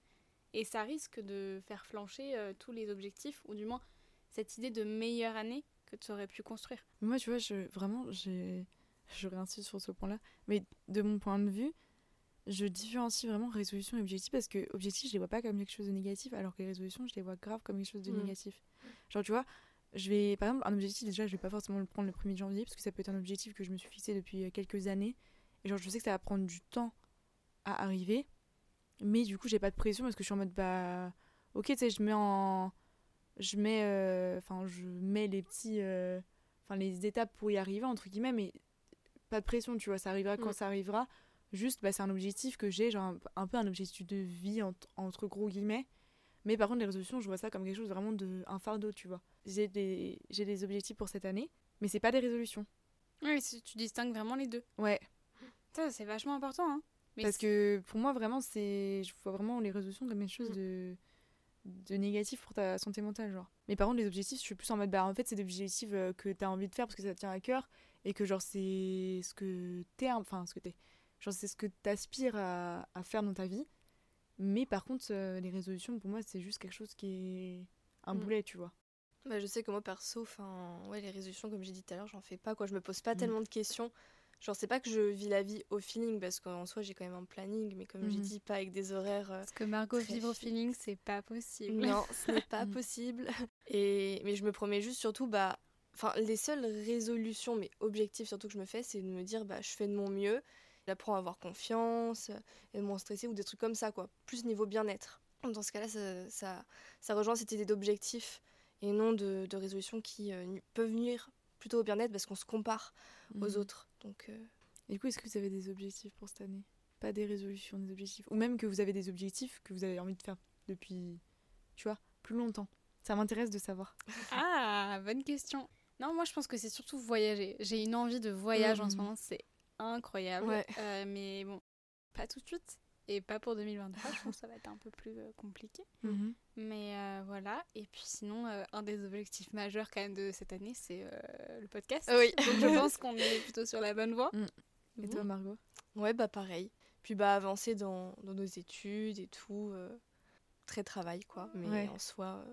Et ça risque de faire flancher euh, tous les objectifs, ou du moins cette idée de meilleure année que tu aurais pu construire. moi tu vois je vraiment j'ai je réinsiste sur ce point là mais de mon point de vue je différencie vraiment résolution et objectif parce que objectif je les vois pas comme quelque chose de négatif alors que les résolutions je les vois grave comme quelque chose de Mhm. négatif genre tu vois je vais par exemple un objectif déjà je vais pas forcément le prendre le 1er janvier parce que ça peut être un objectif que je me suis fixé depuis euh, quelques années et genre je sais que ça va prendre du temps à arriver mais du coup j'ai pas de pression parce que je suis en mode bah ok tu sais je mets en je mets euh, enfin je mets les petits euh, enfin les étapes pour y arriver entre guillemets mais pas de pression tu vois ça arrivera quand Mm. ça arrivera juste bah, c'est un objectif que j'ai genre un, un peu un objectif de vie entre, entre gros guillemets mais par contre les résolutions je vois ça comme quelque chose vraiment de un fardeau tu vois j'ai des j'ai des objectifs pour cette année mais c'est pas des résolutions Oui, tu distingues vraiment les deux. ouais Ça, c'est vachement important. Hein. Mais parce que pour moi vraiment c'est je vois vraiment les résolutions comme quelque chose Mm. de de négatif pour ta santé mentale genre mais par contre les objectifs je suis plus en mode bah en fait c'est des objectifs euh, que t'as envie de faire parce que ça te tient à cœur et que genre c'est ce que t'es enfin ce que t'es genre c'est ce que t'aspires à, à faire dans ta vie mais par contre euh, les résolutions pour moi c'est juste quelque chose qui est un Mm. boulet tu vois Bah, je sais que moi perso, enfin, ouais, les résolutions, comme j'ai dit tout à l'heure, j'en fais pas quoi. Je me pose pas Mm. tellement de questions. Genre, c'est pas que je vis la vie au feeling parce qu'en soi, j'ai quand même un planning, mais comme j'ai Mhm. dit, pas avec des horaires. euh, Parce que Margot vivre au feeling, c'est pas possible. Non, ce n'est pas [laughs] Mm. possible. Et mais je me promets juste surtout, bah, Enfin, les seules résolutions, mais objectifs surtout que je me fais, c'est de me dire, bah, je fais de mon mieux, j'apprends à avoir confiance, et moins stressé ou des trucs comme ça, quoi. Plus niveau bien-être. Dans ce cas-là, ça, ça, ça, rejoint cette idée d'objectif et non de, de résolutions qui euh, peuvent nuire plutôt au bien-être parce qu'on se compare aux Mhm. autres. Donc, euh, Et du coup, est-ce que vous avez des objectifs pour cette année? Pas des résolutions, des objectifs. Ou même que vous avez des objectifs que vous avez envie de faire depuis, tu vois, plus longtemps. Ça m'intéresse de savoir. [laughs] Ah, bonne question. Non, moi je pense que c'est surtout voyager. J'ai une envie de voyage en ce Mhm. moment, c'est incroyable. Ouais. Euh, mais bon, pas tout de suite. Et pas pour 2023, je pense que ça va être un peu plus euh, compliqué. Mhm. Mais euh, voilà. Et puis sinon, euh, un des objectifs majeurs quand même de cette année, c'est euh, le podcast. Oui. [laughs] Donc je [laughs] pense qu'on est plutôt sur la bonne voie. Et toi, Margot? Ouais, bah pareil. Puis bah avancer dans, dans nos études et tout. euh, très travail, quoi. Mais Ouais. en soi. euh,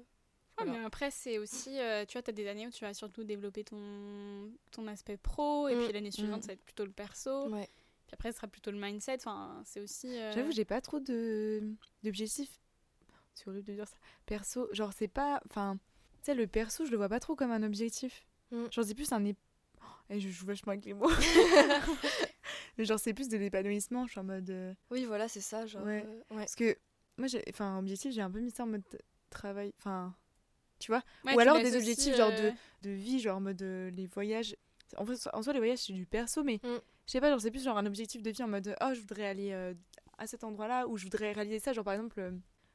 Ouais, voilà. mais après, c'est aussi, euh, tu vois, tu as des années où tu vas surtout développer ton, ton aspect pro, et Mm. puis l'année suivante, Mm. ça va être plutôt le perso, Ouais. Puis après, ce sera plutôt le mindset. Enfin, c'est aussi. euh, J'avoue, j'ai pas trop de d'objectifs. C'est horrible de dire ça. Perso, genre, c'est pas. Enfin, tu sais, le perso, je le vois pas trop comme un objectif. Mm. Genre, c'est plus un. ép- Oh, je joue vachement avec les mots. [laughs] Mais genre, c'est plus de l'épanouissement. Je suis en mode. euh, Oui, voilà, c'est ça. Genre, Ouais. euh, ouais. Parce que moi, j'ai. Enfin, objectif, j'ai un peu mis ça en mode travail. Enfin. Tu vois ouais, Ou tu alors des objectifs, genre euh, de vie, genre en mode euh, les voyages. En, fait, en soi, les voyages, c'est du perso, mais Mm. Je sais pas, genre c'est plus genre un objectif de vie en mode oh, je voudrais aller euh, à cet endroit-là, ou je voudrais réaliser ça. Genre par exemple, euh,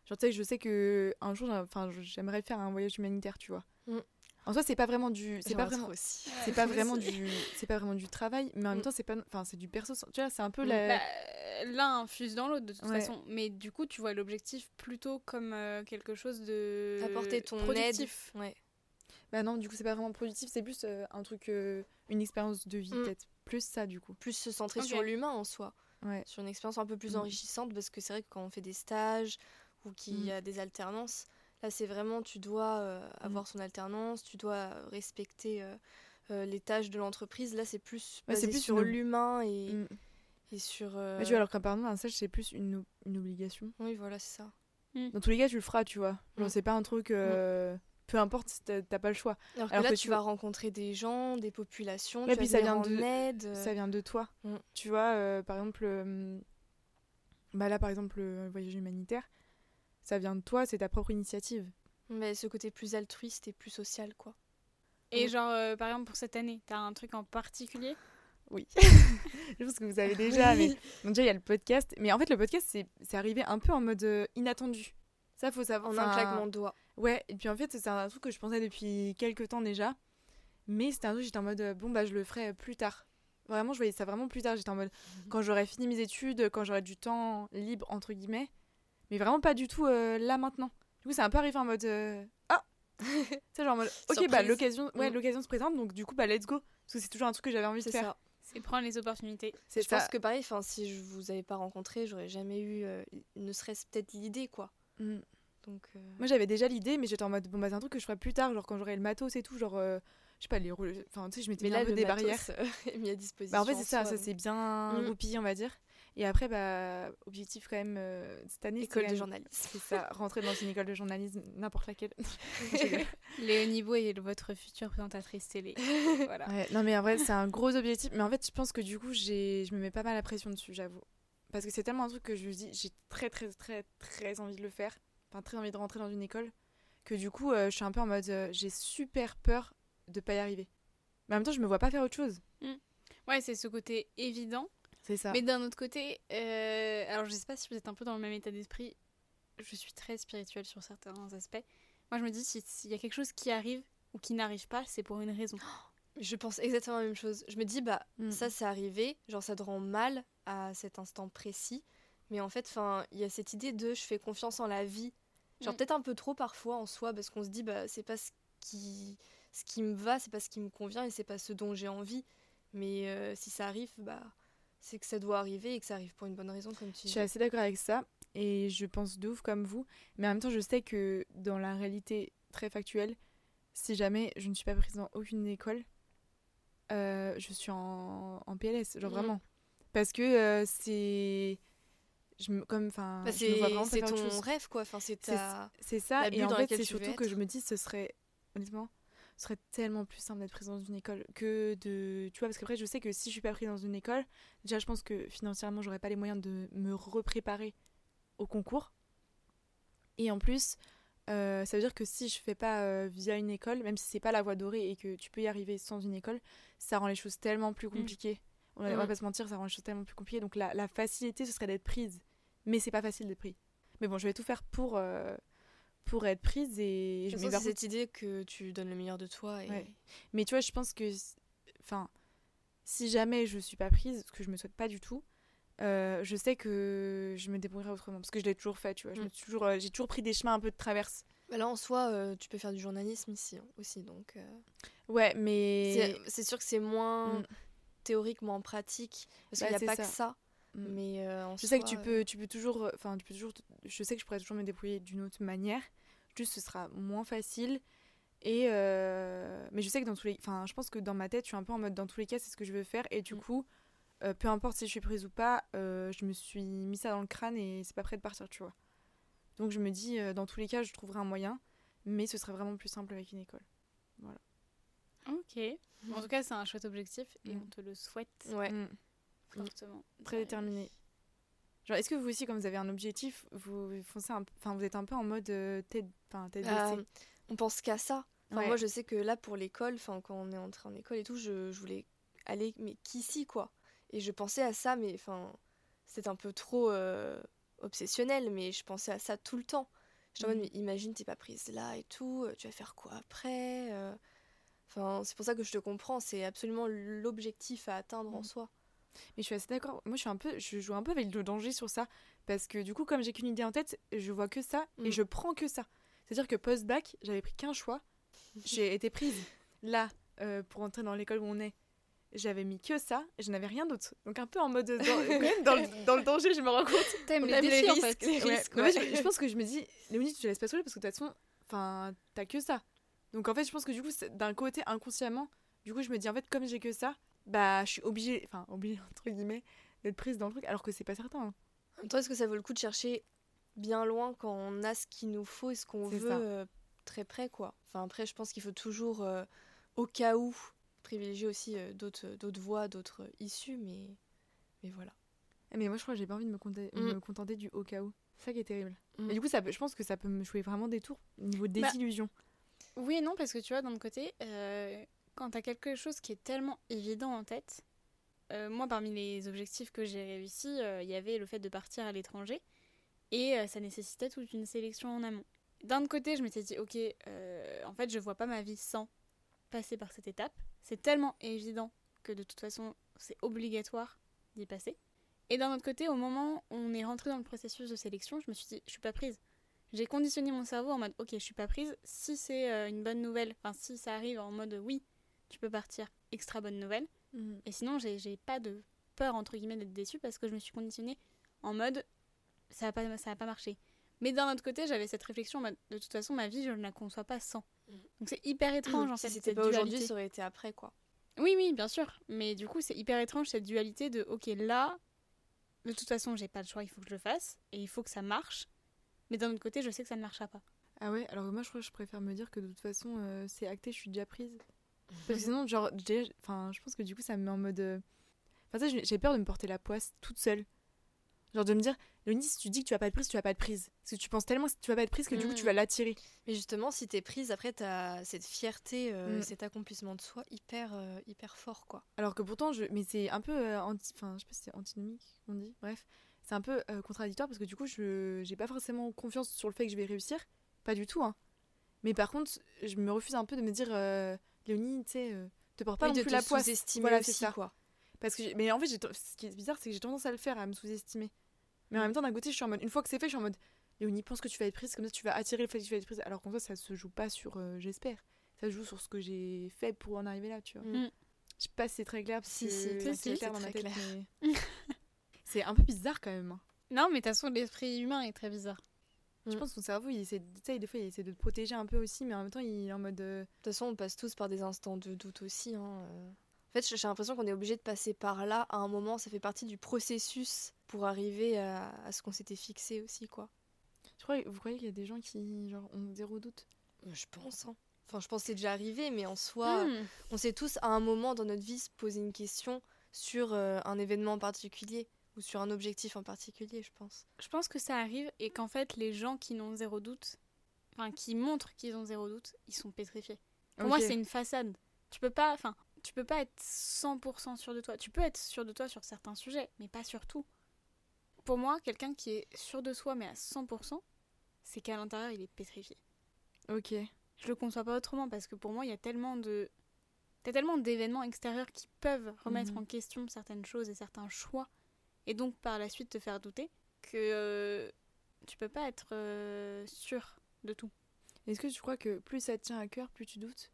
genre tu sais, je sais que un jour, enfin, j'aimerais faire un voyage humanitaire, tu vois. Mm. En soi, c'est pas vraiment du. C'est pas vraiment. aussi. [laughs] C'est pas vraiment du. C'est pas vraiment du travail, mais en même Mm. temps, c'est pas. Enfin, c'est du perso. Tu vois, c'est un peu Mm. la. Bah, L'un infuse dans l'autre de toute Ouais. façon, mais du coup tu vois l'objectif plutôt comme euh, quelque chose de Apporter ton productif. aide. Ouais. Bah non, du coup, c'est pas vraiment productif, c'est plus un truc. une expérience de vie, Mm. peut-être. Plus ça, du coup. Plus se centrer sur l'humain en soi. Ouais. Sur une expérience un peu plus Mm. enrichissante parce que c'est vrai que quand on fait des stages ou qu'il Mm. y a des alternances, là c'est vraiment tu dois euh, avoir son alternance, tu dois respecter euh, euh, les tâches de l'entreprise. Là c'est plus Ouais, c'est basé plus sur une- l'humain et, Mm. et sur. euh, Mais tu vois, alors qu'un pardon, un stage, c'est plus une, une obligation. Oui, voilà, c'est ça. Dans tous les cas, tu le feras, tu vois. Genre, Mm. c'est pas un truc. euh, Peu importe si t'as pas le choix. Alors que Alors là, que tu vas rencontrer des gens, des populations, Ouais, tu puis vas ça vient en de- aide. Ça vient de toi. Mm. Tu vois, euh, par exemple. euh, bah là, par exemple, le voyage humanitaire, ça vient de toi, c'est ta propre initiative. Mais ce côté plus altruiste et plus social, quoi. Et Mm. genre euh, par exemple pour cette année, t'as un truc en particulier? Oui. [laughs] Je pense que vous savez déjà, mais donc déjà il y a le podcast. Mais en fait, le podcast, c'est c'est arrivé un peu en mode inattendu. Ça, faut savoir. En un claquement de doigts. Ouais, et puis en fait, c'est un truc que je pensais depuis quelques temps déjà. Mais c'était un truc, j'étais en mode, euh, bon, bah, je le ferai plus tard. Vraiment, je voyais ça vraiment plus tard. J'étais en mode, quand j'aurai fini mes études, quand j'aurai du temps libre, entre guillemets. Mais vraiment pas du tout euh, là maintenant. Du coup, c'est un peu arrivé en mode, euh, ah [laughs] Tu sais, genre en mode, ok, bah, l'occasion ouais, Mm. l'occasion se présente, donc du coup, bah, let's go. Parce que c'est toujours un truc que j'avais envie de C'est faire. ça. C'est prendre les opportunités. C'est Je ça. pense que pareil, enfin, si je vous avais pas rencontré, j'aurais jamais eu, euh, ne serait-ce peut-être l'idée, quoi. Mm. Donc, euh, Moi j'avais déjà l'idée, mais j'étais en mode bon bah c'est un truc que je ferai plus tard, genre quand j'aurai le matos et tout, genre euh, je sais pas les roules, enfin tu sais je m'étais mis un peu des matos, barrières. euh, [laughs] mis à disposition. Bah en fait c'est ça, ça s'est bien Mm. goupillé on va dire. Et après bah objectif quand même euh, cette année. c'est École de journalisme. C'est ça, rentrer dans une école de journalisme, n'importe laquelle. Léonie Niveau est votre future présentatrice télé. [laughs] voilà. Ouais, non mais en vrai c'est un gros objectif, mais en fait je pense que du coup j'ai, je me mets pas mal la pression dessus, j'avoue. Parce que c'est tellement un truc que je me dis j'ai très très très très envie de le faire, enfin très envie de rentrer dans une école, que du coup euh, je suis un peu en mode euh, j'ai super peur de pas y arriver. Mais en même temps je me vois pas faire autre chose. Ouais, c'est ce côté évident. C'est ça. Mais d'un autre côté, euh, alors je sais pas si vous êtes un peu dans le même état d'esprit, je suis très spirituelle sur certains aspects. Moi je me dis, si- s'il y a quelque chose qui arrive ou qui n'arrive pas, c'est pour une raison. [gasps] Je pense exactement la même chose. Je me dis, bah, Mm. ça, c'est arrivé. Genre, ça te rend mal à cet instant précis. Mais en fait, il y a cette idée de je fais confiance en la vie. Genre, Mm. peut-être un peu trop parfois en soi, parce qu'on se dit, bah, c'est pas ce qui, ce qui me va, c'est pas ce qui me convient et c'est pas ce dont j'ai envie. Mais euh, si ça arrive, bah, c'est que ça doit arriver et que ça arrive pour une bonne raison, comme tu Je dis. suis assez d'accord avec ça et je pense de ouf comme vous. Mais en même temps, je sais que dans la réalité très factuelle, si jamais je ne suis pas prise dans aucune école, euh, je suis en, en PLS, genre Mhm. vraiment. Parce que euh, c'est. Je me, comme, enfin, Bah, c'est ton chose. rêve, quoi. Enfin, c'est ta... C'est ça, et en fait, c'est surtout que je me dis, ce serait. Honnêtement, ce serait tellement plus simple d'être prise dans une école que de. Tu vois, parce qu'après, je sais que si je suis pas prise dans une école, déjà, je pense que financièrement, j'aurais pas les moyens de me repréparer au concours. Et en plus, euh, ça veut dire que si je fais pas euh, via une école, même si c'est pas la voie dorée et que tu peux y arriver sans une école, ça rend les choses tellement plus compliquées. On, on va pas se mentir, ça rend les choses tellement plus compliquées. Donc la, la facilité, ce serait d'être prise. Mais c'est pas facile d'être prise. Mais bon, je vais tout faire pour, euh, pour être prise et je par c'est cette idée que tu donnes le meilleur de toi. Et... Ouais. Mais tu vois, je pense que. Enfin, si jamais je suis pas prise, ce que je me souhaite pas du tout, euh, je sais que je me débrouillerai autrement. Parce que je l'ai toujours fait, tu vois. Je Mm. toujours, euh, j'ai toujours pris des chemins un peu de traverse. Bah là, en soi, euh, tu peux faire du journalisme ici hein, aussi. Donc, Ouais, mais. c'est- c'est sûr que c'est moins Mm. Théorique, moins pratique. Parce Bah, qu'il n'y a c'est pas ça. que ça. Mm. Mais euh, en Je sais que tu euh, peux, tu peux toujours. Enfin, tu peux toujours. Je sais que je pourrais toujours me débrouiller d'une autre manière. Juste, ce sera moins facile. Et. euh, Mais je sais que dans tous les. Enfin, je pense que dans ma tête, je suis un peu en mode dans tous les cas, c'est ce que je veux faire. Et du Mm. coup, euh, peu importe si je suis prise ou pas, euh, je me suis mis ça dans le crâne et c'est pas prêt de partir, tu vois. Donc je me dis, euh, dans tous les cas, je trouverai un moyen. Mais ce serait vraiment plus simple avec une école. Ok. En tout cas, c'est un chouette objectif et Mm. on te le souhaite Ouais. Mm. fortement. Très déterminé. Genre, est-ce que vous aussi, quand vous avez un objectif, vous foncez un... enfin, vous êtes un peu en mode euh, tête, enfin, tête Euh, baissée on pense qu'à ça. Enfin, Ouais. Moi, je sais que là, pour l'école, enfin, quand on est entré en école et tout, je, je voulais aller, mais qu'ici, quoi. Et je pensais à ça, mais enfin, c'est un peu trop euh, obsessionnel, mais je pensais à ça tout le temps. J'étais en mode, Mhm. mais imagine, t'es pas prise là et tout, euh, tu vas faire quoi après euh? Enfin, c'est pour ça que je te comprends, c'est absolument l'objectif à atteindre en Mhm. soi. Mais je suis assez d'accord. Moi, je suis un peu, je joue un peu avec le danger sur ça, parce que du coup, comme j'ai qu'une idée en tête, je vois que ça et Mm. je prends que ça. C'est-à-dire que post-bac, j'avais pris qu'un choix. [laughs] J'ai été prise là euh, pour entrer dans l'école où on est. J'avais mis que ça, et je n'avais rien d'autre. Donc un peu en mode dans, [laughs] le, dans le danger, je me rends compte. T'aimes les les en risques, fait. les Ouais. risques, Mais ouais. moi, je, je pense que je me dis, Léonie, tu te laisses pas saouler parce que de toute façon, enfin, t'as que ça. Donc en fait, je pense que du coup, d'un côté, inconsciemment, du coup, je me dis, en fait, comme j'ai que ça, bah, je suis obligée, enfin, obligée, [laughs] entre guillemets, d'être prise dans le truc, alors que c'est pas certain. hein. En même temps, est-ce que ça vaut le coup de chercher bien loin quand on a ce qu'il nous faut et ce qu'on veut euh, très près, quoi? Enfin, après, je pense qu'il faut toujours, euh, au cas où, privilégier aussi euh, d'autres d'autres voies, d'autres issues, mais, mais voilà. Eh, Mais moi, je crois que j'ai pas envie de me, contenter, Mm. me contenter du au cas où. C'est ça qui est terrible. Mm. Et du coup, ça, peut- je pense que ça peut me jouer vraiment des tours au niveau des Bah, illusions. Oui et non, parce que tu vois, d'un côté, euh, quand t'as quelque chose qui est tellement évident en tête, euh, moi, parmi les objectifs que j'ai réussi, euh, il y avait le fait de partir à l'étranger, et ça nécessitait toute une sélection en amont. D'un côté, je m'étais dit, ok, en fait, je vois pas ma vie sans passer par cette étape. C'est tellement évident que de toute façon, c'est obligatoire d'y passer. Et d'un autre côté, au moment où on est rentré dans le processus de sélection, je me suis dit, je suis pas prise. J'ai conditionné mon cerveau en mode, ok, je suis pas prise. Si c'est euh, une bonne nouvelle, enfin, si ça arrive en mode, oui, tu peux partir, extra bonne nouvelle. Mm. Et sinon, j'ai pas de peur, entre guillemets, d'être déçue parce que je me suis conditionnée en mode, ça va pas, ça va pas marcher. Mais d'un autre côté, j'avais cette réflexion en mode, de toute façon, ma vie, je ne la conçois pas sans. Mhm. Donc c'est hyper étrange, en si fait, c'était cette pas aujourd'hui, ça aurait été après, quoi. Oui, oui, bien sûr. Mais du coup, c'est hyper étrange cette dualité de ok, là, de toute façon, j'ai pas le choix, il faut que je le fasse et il faut que ça marche. Mais d'un autre côté, je sais que ça ne marchera pas. Ah ouais, alors moi, je crois que je préfère me dire que de toute façon, euh, c'est acté, je suis déjà prise. [laughs] Parce que sinon, genre, déjà- enfin, je pense que du coup, ça me met en mode. euh, Enfin, ça, j'ai peur de me porter la poisse toute seule. Genre de me dire, Léonie, si tu dis que tu vas pas être prise, tu vas pas être prise. Parce que tu penses tellement que tu vas pas être prise que du coup, tu Mm. vas l'attirer. Mais justement, si t'es prise, après, t'as cette fierté, euh, Mm. cet accomplissement de soi hyper, euh, hyper fort, quoi. Alors que pourtant, je... mais c'est un peu euh, anti... Enfin, je sais pas si c'est antinomique, on dit. Bref, c'est un peu euh, contradictoire parce que du coup, je j'ai pas forcément confiance sur le fait que je vais réussir. Pas du tout, hein. Mais par contre, je me refuse un peu de me dire, euh, Léonie, tu sais, euh, te porte pas Oui, non de plus la poisse. Voilà, c'est ça. quoi. Parce que j'ai- mais en fait, ce qui est bizarre, c'est que j'ai tendance à le faire, à me sous-estimer. Mais en même temps, d'un côté, je suis en mode, une fois que c'est fait, je suis en mode, Léonie, pense que tu vas être prise, comme ça tu vas attirer le fait que tu vas être prise. Alors qu'en fait, ça se joue pas sur, euh, j'espère, ça se joue sur ce que j'ai fait pour en arriver là, tu vois. Mm. Je sais pas si c'est très clair, parce Si, que si, c'est t'inquiète, clair dans ma tête, clair. mais- [laughs] c'est un peu bizarre quand même. hein. Non, mais de toute façon, l'esprit humain est très bizarre. Je Mm. pense que son cerveau, il essaie, sais, des fois, il essaie de te protéger un peu aussi, mais en même temps, il est en mode. euh, De toute façon, on passe tous par des instants de doute aussi. hein, euh. En fait, j'ai l'impression qu'on est obligé de passer par là à un moment. Ça fait partie du processus pour arriver à, à ce qu'on s'était fixé aussi, quoi. Je crois, vous croyez qu'il y a des gens qui genre, ont zéro doute? Je pense. hein. Enfin, je pense que c'est déjà arrivé, mais en soi, Hmm. on sait tous à un moment dans notre vie se poser une question sur euh, un événement en particulier ou sur un objectif en particulier, je pense. Je pense que ça arrive et qu'en fait, les gens qui n'ont zéro doute, enfin, qui montrent qu'ils ont zéro doute, ils sont pétrifiés. Pour moi, c'est une façade. Tu peux pas, enfin, tu peux pas être 100% sûr de toi. Tu peux être sûr de toi sur certains sujets, mais pas sur tout. Pour moi, quelqu'un qui est sûr de soi, mais à 100%, c'est qu'à l'intérieur, il est pétrifié. Ok. Je le conçois pas autrement parce que pour moi, il y a tellement de. T'as tellement d'événements extérieurs qui peuvent remettre Mhm. en question certaines choses et certains choix, et donc par la suite te faire douter, que euh, tu peux pas être euh, sûr de tout. Est-ce que tu crois que plus ça te tient à cœur, plus tu doutes?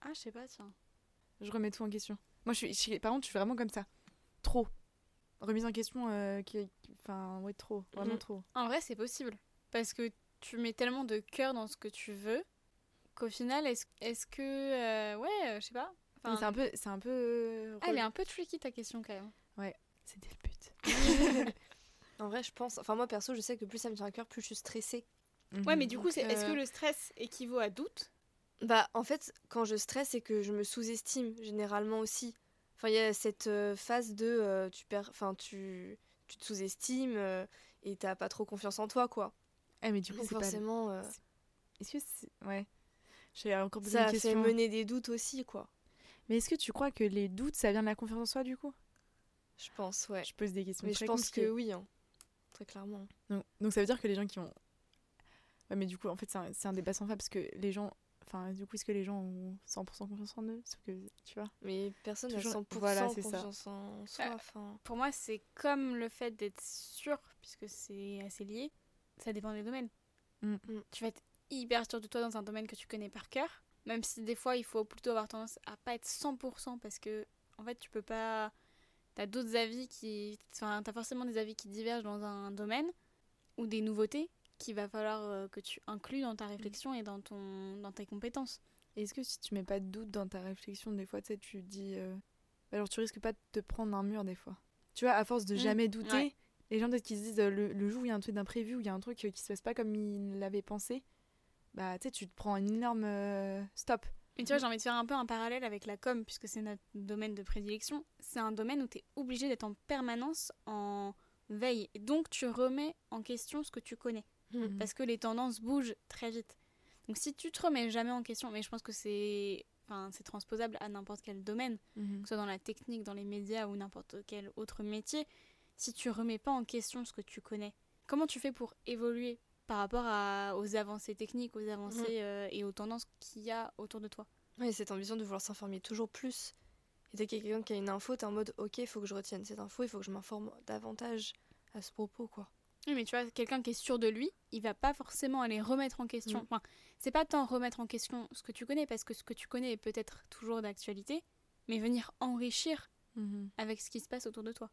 Ah, je sais pas, tiens. Je remets tout en question. Moi, je suis, je par contre, je suis vraiment comme ça. Trop. Remise en question, euh, qui, qui- enfin, ouais, trop, vraiment Mhm. trop. En vrai, c'est possible. Parce que tu mets tellement de cœur dans ce que tu veux qu'au final, est-ce est que. euh, ouais, euh, je sais pas. Enfin, c'est un peu, c'est un peu. ah, elle est un peu tricky ta question quand même. C'était le. En vrai, je pense. Enfin, moi perso, je sais que plus ça me tient à cœur, plus je suis stressée. Ouais, mais du coup, c'est est-ce que euh, le stress équivaut à doute? Bah, en fait, quand je stresse, c'est que je me sous-estime généralement aussi. Enfin, il y a cette euh, phase de euh, tu perds, enfin tu, tu te sous-estimes euh, et t'as pas trop confiance en toi, quoi. Eh, mais du coup, Donc c'est pas. forcément, euh, Est-ce que c'est. Ouais. J'ai encore posé ça une fait mener des doutes aussi, quoi. Mais est-ce que tu crois que les doutes, ça vient de la confiance en soi, du coup? Je pense, ouais. Je pose des questions Mais très je pense compliquées. que oui, hein. très clairement. Donc, donc ça veut dire que les gens qui ont. Ouais, mais du coup, en fait, c'est un, c'est un débat sans fin parce que les gens. Enfin, du coup, est-ce que les gens ont 100% confiance en eux? Sauf que, tu vois. Mais personne n'a Toujours- 100% voilà, c'est ça. confiance en soi. Euh, Enfin, Pour moi, c'est comme le fait d'être sûr, puisque c'est assez lié. Ça dépend des domaines. Mm. Mm. Tu vas être hyper sûr de toi dans un domaine que tu connais par cœur, même si des fois, il faut plutôt avoir tendance à pas être 100% parce que, en fait, tu peux pas. T'as d'autres avis qui. Enfin, t'as forcément des avis qui divergent dans un domaine ou des nouveautés qu'il va falloir euh, que tu inclues dans ta réflexion et dans, ton, dans tes compétences. Est-ce que si tu mets pas de doute dans ta réflexion, des fois, tu sais, tu dis. euh, Alors, tu risques pas de te prendre un mur, des fois. Tu vois, à force de Mm, jamais douter, ouais. les gens, peut-être qu'ils se disent euh, le, le jour où il y a un truc d'imprévu, où il y a un truc qui se passe pas comme ils l'avaient pensé, bah, tu sais, tu te prends une énorme euh, stop. Mais tu vois, j'ai envie de faire un peu un parallèle avec la com, puisque c'est notre domaine de prédilection. C'est un domaine où tu es obligé d'être en permanence en veille. Et donc, tu remets en question ce que tu connais. Mhm. Parce que les tendances bougent très vite. Donc, si tu te remets jamais en question, mais je pense que c'est enfin, c'est transposable à n'importe quel domaine, Mhm. que ce soit dans la technique, dans les médias ou n'importe quel autre métier, si tu remets pas en question ce que tu connais, comment tu fais pour évoluer par rapport à- aux avancées techniques, aux avancées euh, et aux tendances qu'il y a autour de toi ouais, cette ambition de vouloir s'informer toujours plus. Et dès qu'il y a quelqu'un qui a une info, t'es en mode ok, il faut que je retienne cette info, il faut que je m'informe davantage à ce propos, quoi. Oui, mais tu vois, quelqu'un qui est sûr de lui, il va pas forcément aller remettre en question. Mm. Enfin, c'est pas tant remettre en question ce que tu connais, parce que ce que tu connais est peut-être toujours d'actualité, mais venir enrichir Mhm. avec ce qui se passe autour de toi.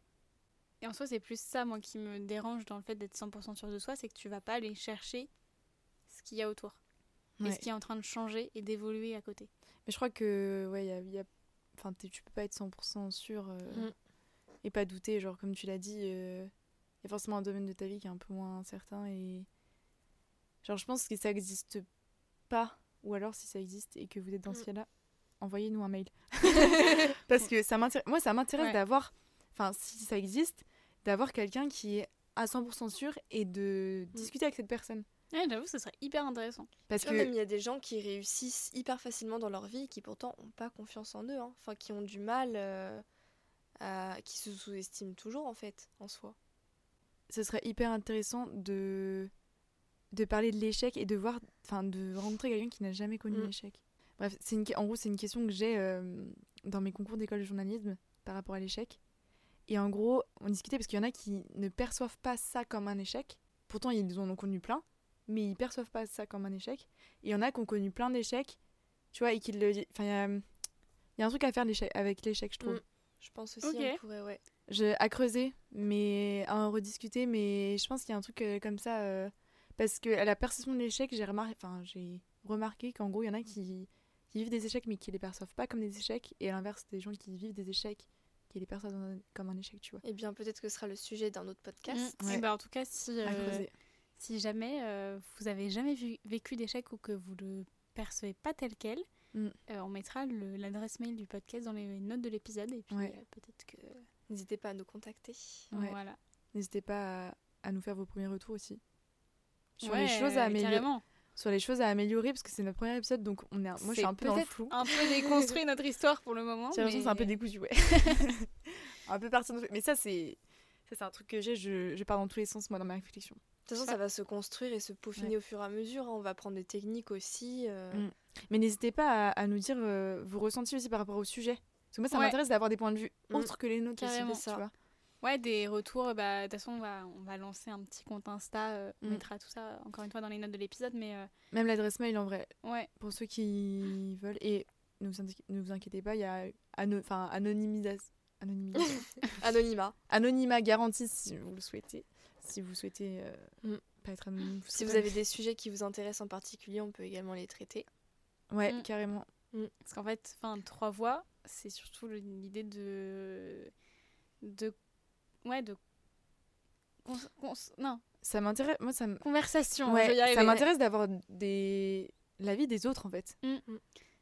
Et en soi, c'est plus ça, moi, qui me dérange dans le fait d'être 100% sûr de soi, c'est que tu vas pas aller chercher ce qu'il y a autour. Et Ouais. ce qui est en train de changer et d'évoluer à côté. Mais je crois que, ouais, il y a. y a- Enfin, tu peux pas être 100% sûr euh, Mm. et pas douter. Genre, comme tu l'as dit, il y a forcément un domaine de ta vie qui est un peu moins incertain. Et. Genre, je pense que ça existe pas. Ou alors, si ça existe et que vous êtes dans ce Mm. cas-là, envoyez-nous un mail. [laughs] Parce que ça m'intéresse. Moi, ça m'intéresse Ouais. d'avoir. Enfin, si ça existe, d'avoir quelqu'un qui est à 100% sûr et de Mm. discuter avec cette personne. Ouais, j'avoue, ce serait hyper intéressant. Parce que. même il y a des gens qui réussissent hyper facilement dans leur vie et qui pourtant ont pas confiance en eux, hein. enfin qui ont du mal, euh, à... qui se sous-estiment toujours en fait, en soi. ce serait hyper intéressant de de parler de l'échec et de voir enfin de rencontrer quelqu'un qui n'a jamais connu Mm. l'échec bref c'est une en gros c'est une question que j'ai euh, dans mes concours d'école de journalisme par rapport à l'échec et en gros on discutait parce qu'il y en a qui ne perçoivent pas ça comme un échec pourtant ils en ont connu plein mais ils perçoivent pas ça comme un échec et il y en a qui ont connu plein d'échecs tu vois et qui le enfin il y a il y a un truc à faire avec l'échec je trouve Mm. Je pense aussi Ok. on pourrait, ouais. je, à creuser, mais à en rediscuter, mais je pense qu'il y a un truc euh, comme ça. euh, parce que à la perception de l'échec, j'ai remarqué, enfin, j'ai remarqué qu'en gros, il y en a qui, qui vivent des échecs, mais qui les perçoivent pas comme des échecs, et à l'inverse, des gens qui vivent des échecs, qui les perçoivent dans un- comme un échec, tu vois. Eh bien peut-être que ce sera le sujet d'un autre podcast. Mm. Ouais. Et bah, en tout cas, si, euh, si jamais euh, vous avez jamais vu- vécu d'échec ou que vous le percevez pas tel quel, Mm. euh, on mettra l'adresse mail du podcast dans les notes de l'épisode et puis Ouais. euh, peut-être que N'hésitez pas à nous contacter. Ouais. voilà. N'hésitez pas à, à nous faire vos premiers retours aussi. Sur Ouais, les choses à améliorer. carrément. Sur les choses à améliorer, parce que c'est notre premier épisode, donc on est, un- moi je suis un peu dans le flou. Un peu déconstruit [laughs] notre histoire pour le moment. J'ai l'impression que c'est un peu décousu, ouais. [laughs] un peu parti Mais ça, c'est ça, c'est un truc que j'ai, je, je pars dans tous les sens, moi, dans ma réflexion. De toute façon, Ça- va se construire et se peaufiner au fur et à mesure. hein. On va prendre des techniques aussi. euh, Mm. Mais n'hésitez pas à, à nous dire euh, vos ressentis aussi par rapport au sujet. Parce que moi, ça Ouais. m'intéresse d'avoir des points de vue Mm. autres que les nôtres Carrément. aussi, tu ça. vois. Ouais, des retours. Bah, de toute façon, on va, on va lancer un petit compte Insta. euh, On Mm. mettra tout ça, encore une fois, dans les notes de l'épisode. Mais euh, Même l'adresse mail, en vrai, ouais, pour ceux qui veulent. Et ne vous, inqui- ne vous inquiétez pas, il y a ano- enfin, anonymisation. Anonymisation. [laughs] Anonymat. Anonymat garanti si vous le souhaitez. Si vous souhaitez euh, Mm. pas être anonyme. Si vous avez des sujets qui vous intéressent en particulier, on peut également les traiter. Ouais, Mm. carrément. parce qu'en fait, enfin, trois voix, c'est surtout l'idée de. de. Ouais, de. cons- cons- non, Ça m'intéresse. Moi, ça me. conversation. Ouais, je ça m'intéresse d'avoir des l'avis des autres en fait.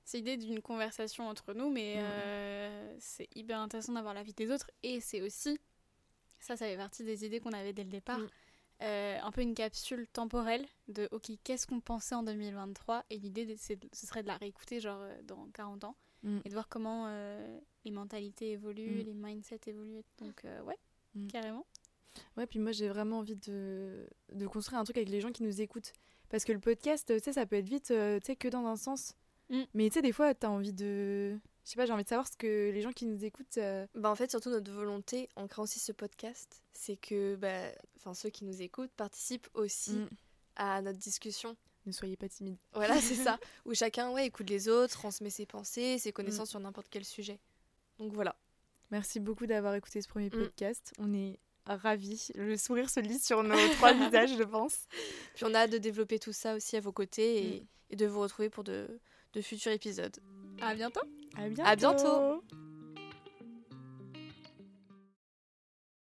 C'est l'idée d'une conversation entre nous, mais Mm. euh, c'est hyper intéressant d'avoir l'avis des autres. Et c'est aussi, ça, ça fait partie des idées qu'on avait dès le départ, euh, un peu une capsule temporelle de, ok, qu'est-ce qu'on pensait en 2023 Et l'idée, ce serait de la réécouter genre euh, dans 40 ans Mm. et de voir comment euh, les mentalités évoluent, Mm. les mindsets évoluent. Donc, euh, ouais, Mm. carrément. Ouais, puis moi j'ai vraiment envie de, de construire un truc avec les gens qui nous écoutent. Parce que le podcast, tu sais, ça peut être vite, euh, tu sais, que dans un sens. Mm. Mais tu sais, des fois, t'as envie de. Je sais pas, j'ai envie de savoir ce que les gens qui nous écoutent. euh, Bah, en fait, surtout notre volonté en créant aussi ce podcast, c'est que bah, enfin, ceux qui nous écoutent participent aussi mm, à notre discussion. Ne soyez pas timide. Voilà, c'est [laughs] ça. Où chacun ouais, écoute les autres, transmet ses pensées, ses connaissances sur n'importe quel sujet. Donc voilà. Merci beaucoup d'avoir écouté ce premier Mm. podcast. On est ravis. Le sourire se lit sur nos [laughs] trois visages, je pense. Puis on a hâte de développer tout ça aussi à vos côtés et, et de vous retrouver pour de, de futurs épisodes. À bientôt! À bientôt. À bientôt.